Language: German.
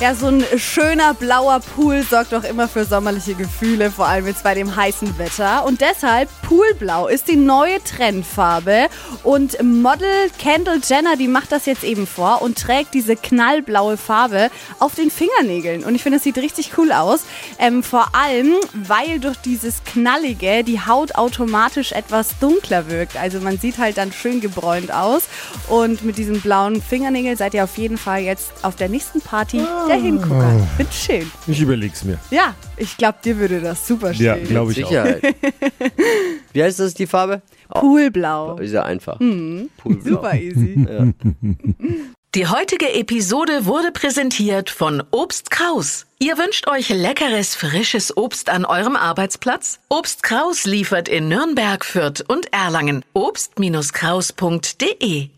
Ja, so ein schöner blauer Pool sorgt doch immer für sommerliche Gefühle, vor allem jetzt bei dem heißen Wetter. Und deshalb Poolblau ist die neue Trendfarbe. Und Model Kendall Jenner, die macht das jetzt eben vor und trägt diese knallblaue Farbe auf den Fingernägeln. Und ich finde, es sieht richtig cool aus. Ähm, vor allem, weil durch dieses Knallige die Haut automatisch etwas dunkler wirkt. Also man sieht halt dann schön gebräunt aus. Und mit diesen blauen Fingernägeln seid ihr auf jeden Fall jetzt auf der nächsten Party der Hingucker. Wird schön. Ich überleg's mir. Ja, ich glaube, dir würde das super Ja, stehen. glaube ich auch. Sicherheit. Wie heißt das, die Farbe? Oh, Poolblau. ist ja einfach. Poolblau. Super easy. Die heutige Episode wurde präsentiert von Obst Kraus. Ihr wünscht euch leckeres, frisches Obst an eurem Arbeitsplatz? Obst Kraus liefert in Nürnberg, Fürth und Erlangen. Obst-Kraus.de